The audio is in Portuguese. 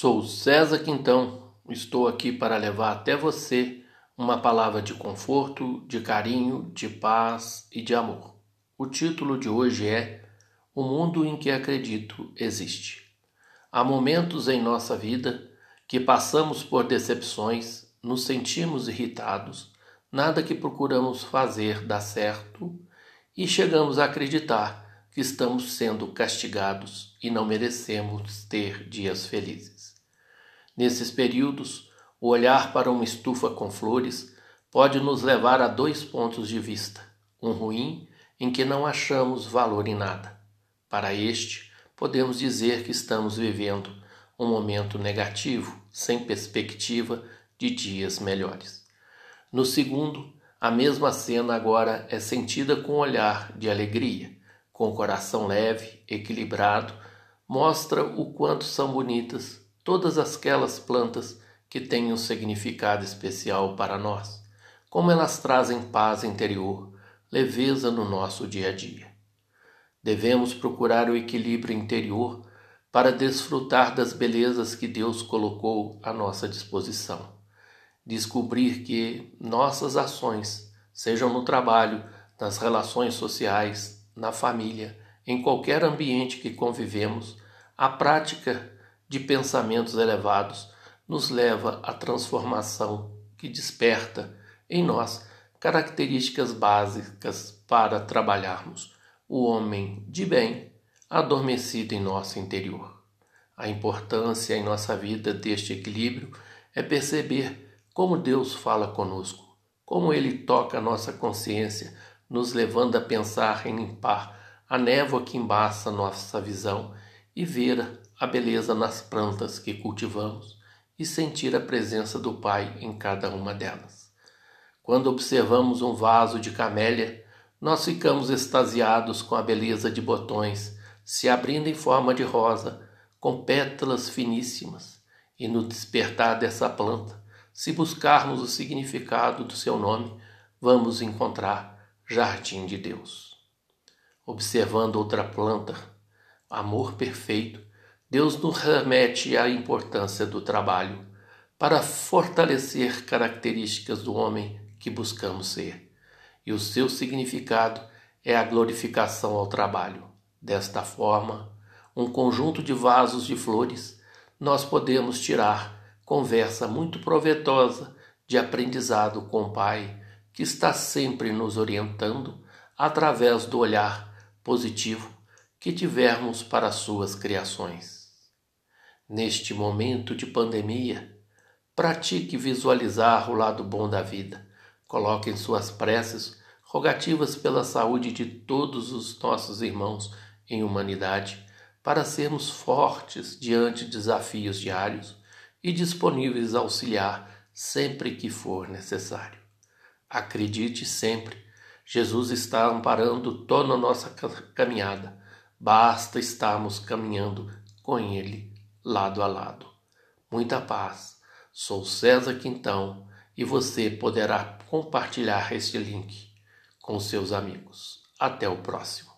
Sou César Quintão, estou aqui para levar até você uma palavra de conforto, de carinho, de paz e de amor. O título de hoje é O Mundo em que Acredito Existe. Há momentos em nossa vida que passamos por decepções, nos sentimos irritados, nada que procuramos fazer dá certo e chegamos a acreditar que estamos sendo castigados e não merecemos ter dias felizes. Nesses períodos, o olhar para uma estufa com flores pode nos levar a dois pontos de vista: um ruim, em que não achamos valor em nada. Para este, podemos dizer que estamos vivendo um momento negativo, sem perspectiva de dias melhores. No segundo, a mesma cena agora é sentida com um olhar de alegria com o coração leve, equilibrado, mostra o quanto são bonitas todas aquelas plantas que têm um significado especial para nós, como elas trazem paz interior, leveza no nosso dia a dia. Devemos procurar o equilíbrio interior para desfrutar das belezas que Deus colocou à nossa disposição. Descobrir que nossas ações, sejam no trabalho, nas relações sociais, na família, em qualquer ambiente que convivemos, a prática de pensamentos elevados nos leva à transformação que desperta em nós características básicas para trabalharmos o homem de bem adormecido em nosso interior. A importância em nossa vida deste equilíbrio é perceber como Deus fala conosco, como Ele toca a nossa consciência nos levando a pensar em limpar a névoa que embaça nossa visão e ver a beleza nas plantas que cultivamos e sentir a presença do Pai em cada uma delas. Quando observamos um vaso de camélia, nós ficamos extasiados com a beleza de botões se abrindo em forma de rosa, com pétalas finíssimas, e no despertar dessa planta, se buscarmos o significado do seu nome, vamos encontrar jardim de Deus. Observando outra planta, amor perfeito, Deus nos remete à importância do trabalho para fortalecer características do homem que buscamos ser. E o seu significado é a glorificação ao trabalho. Desta forma, um conjunto de vasos de flores, nós podemos tirar conversa muito proveitosa de aprendizado com o Pai que está sempre nos orientando através do olhar positivo que tivermos para suas criações. Neste momento de pandemia, pratique visualizar o lado bom da vida. Coloque em suas preces rogativas pela saúde de todos os nossos irmãos em humanidade, para sermos fortes diante de desafios diários e disponíveis a auxiliar sempre que for necessário. Acredite sempre, Jesus está amparando toda a nossa caminhada. Basta estarmos caminhando com Ele lado a lado. Muita paz. Sou César Quintão e você poderá compartilhar este link com seus amigos. Até o próximo.